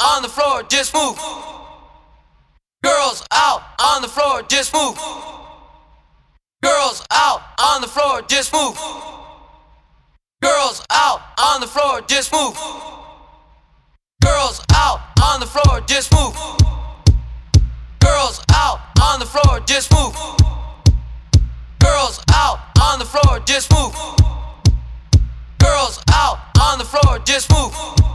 on the floor, just move. Girls out on the floor, just move. Girls out on the floor, just move. Girls out on the floor, just move. Girls out on the floor, just move. Girls out on the floor, just move. Girls out on the floor, just move. Girls out on the floor, just move.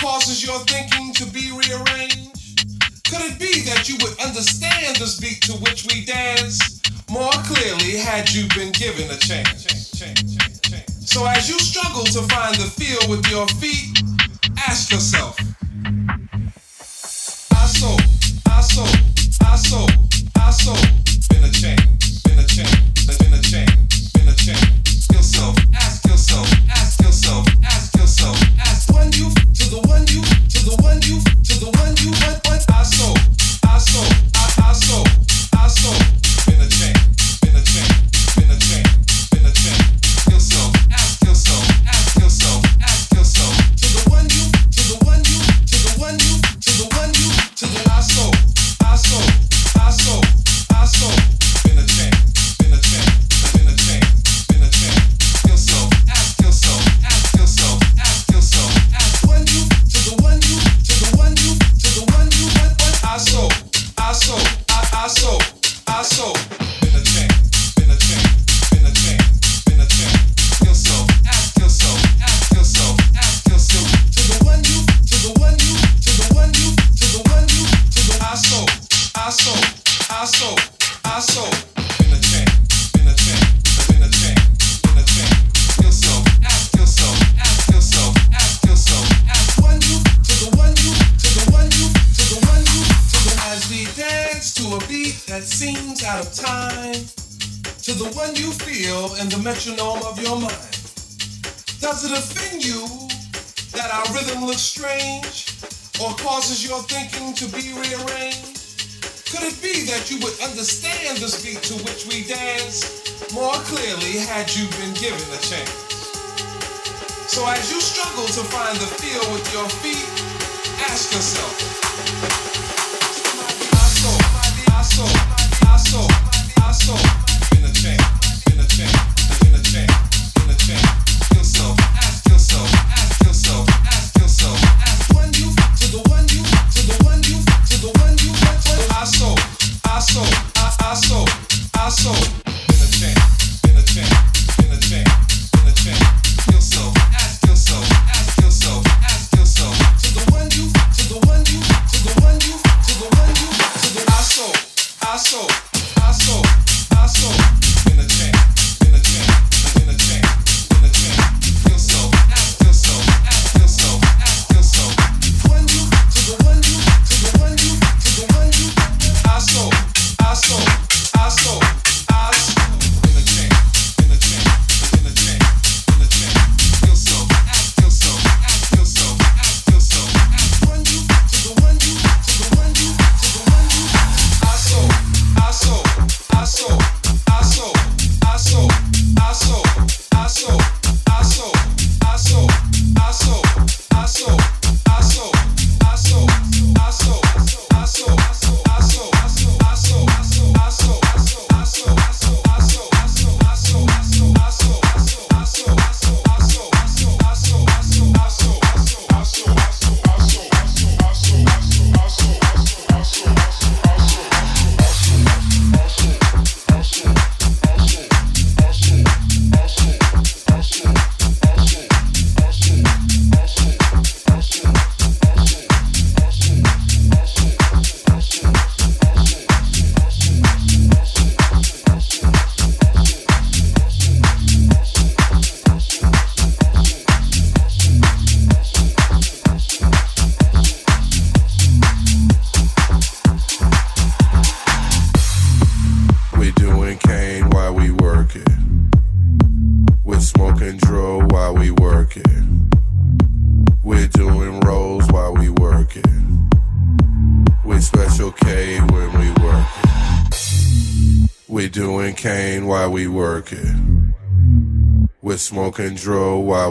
causes your thinking to be rearranged? Could it be that you would understand this beat to which we dance more clearly had you been given a chance? So as you struggle to find the feel with your feet, ask yourself. I sold, I sold, I sold, I sold. flow and the metronome of your mind. Does it offend you that our rhythm looks strange or causes your thinking to be rearranged? Could it be that you would understand this beat to which we dance more clearly had you been given a chance? So as you struggle to find the feel with your feet, ask yourself,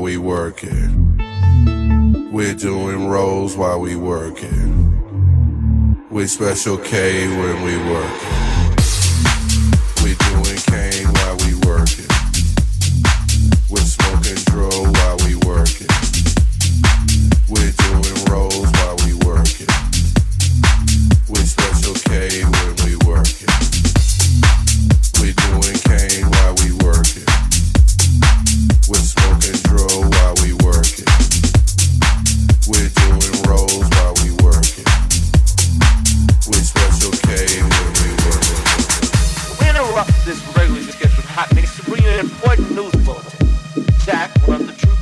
we working. We're doing rolls while we working. We special K when we working. We doing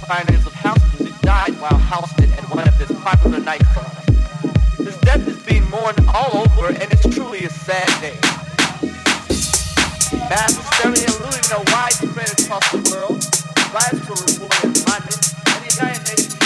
pioneers of house music died while housed it at one of his popular nightclubs. His death is being mourned all over and it's truly a sad day. Mass hysteria and looting are widespread across the world. Riots were reported in London and the United Nations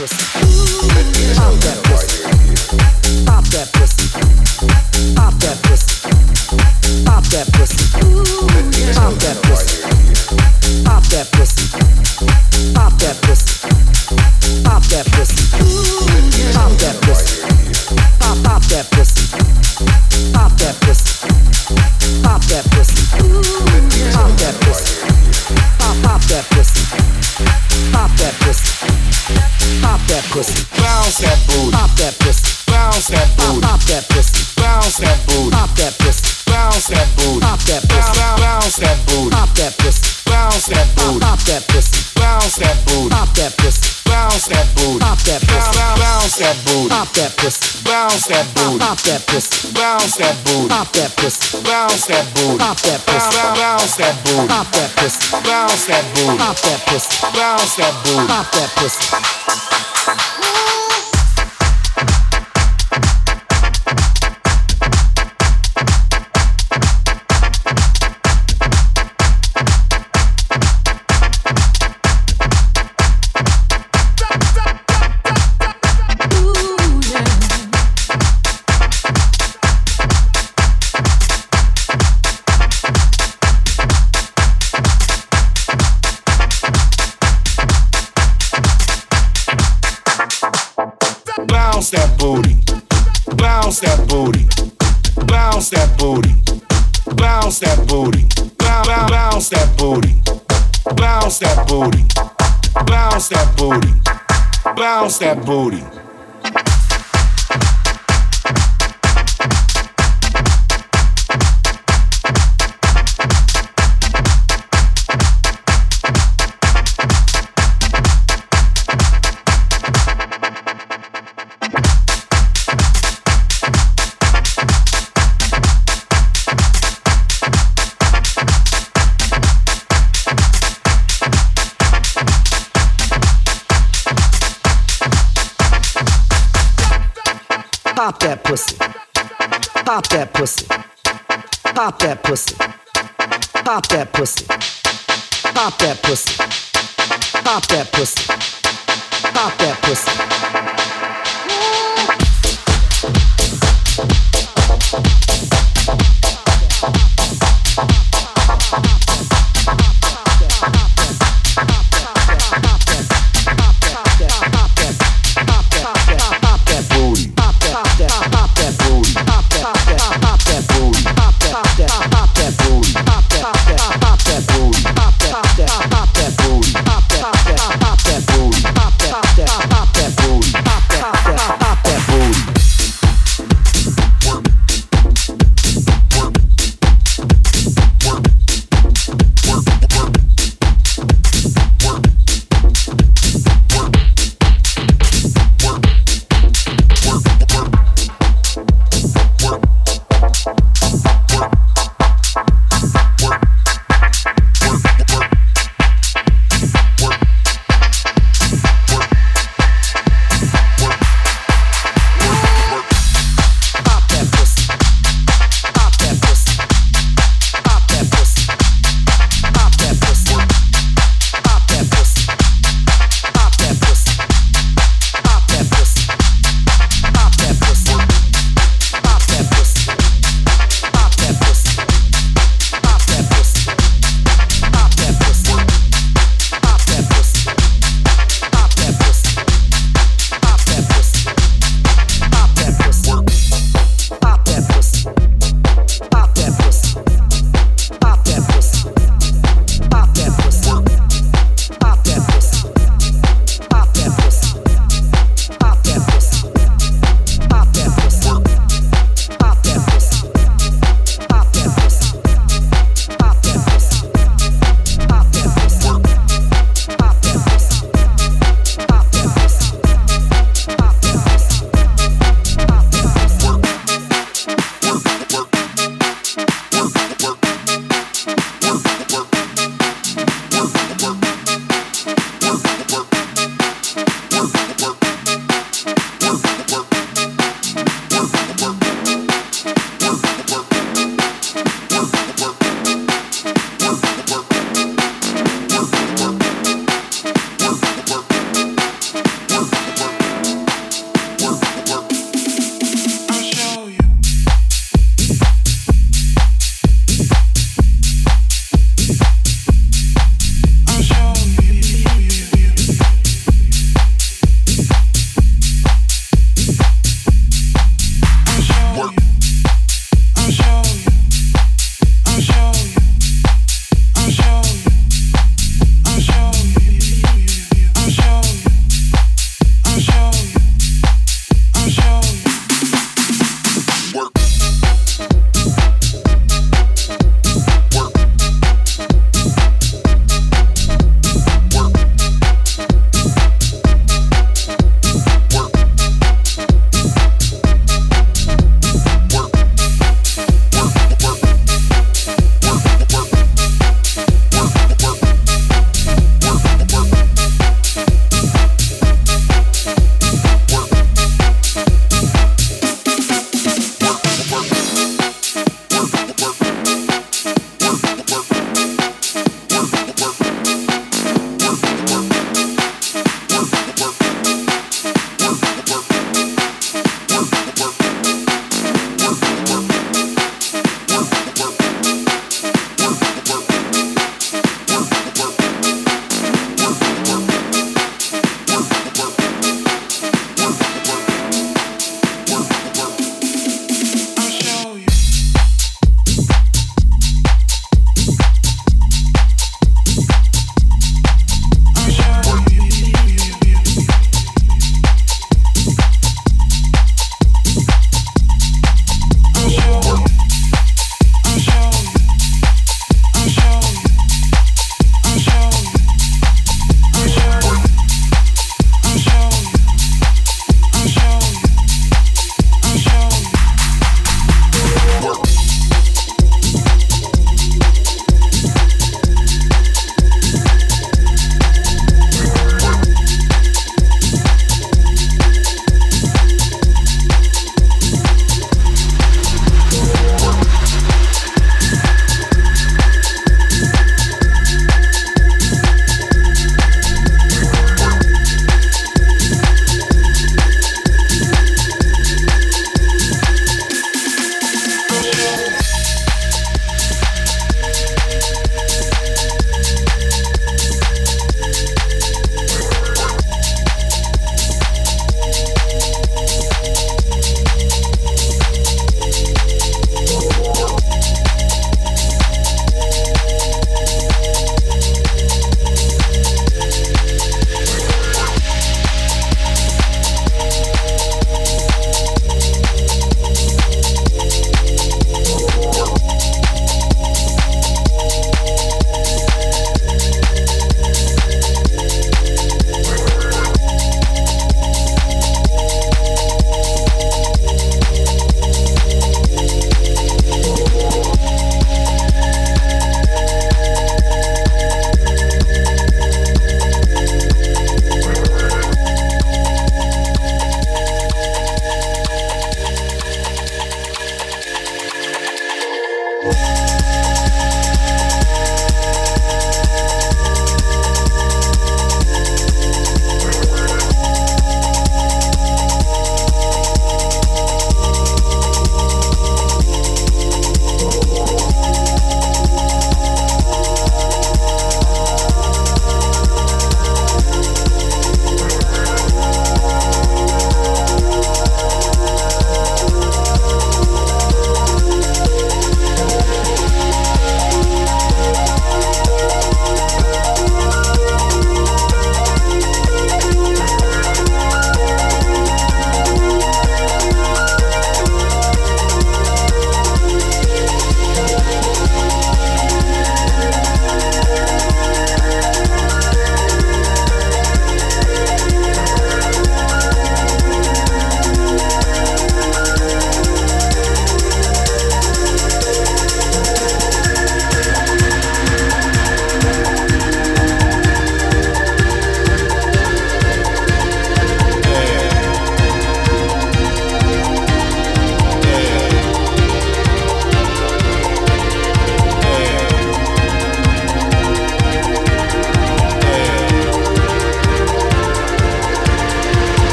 pussy. That booty. Pop that pussy.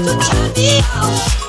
I'm gonna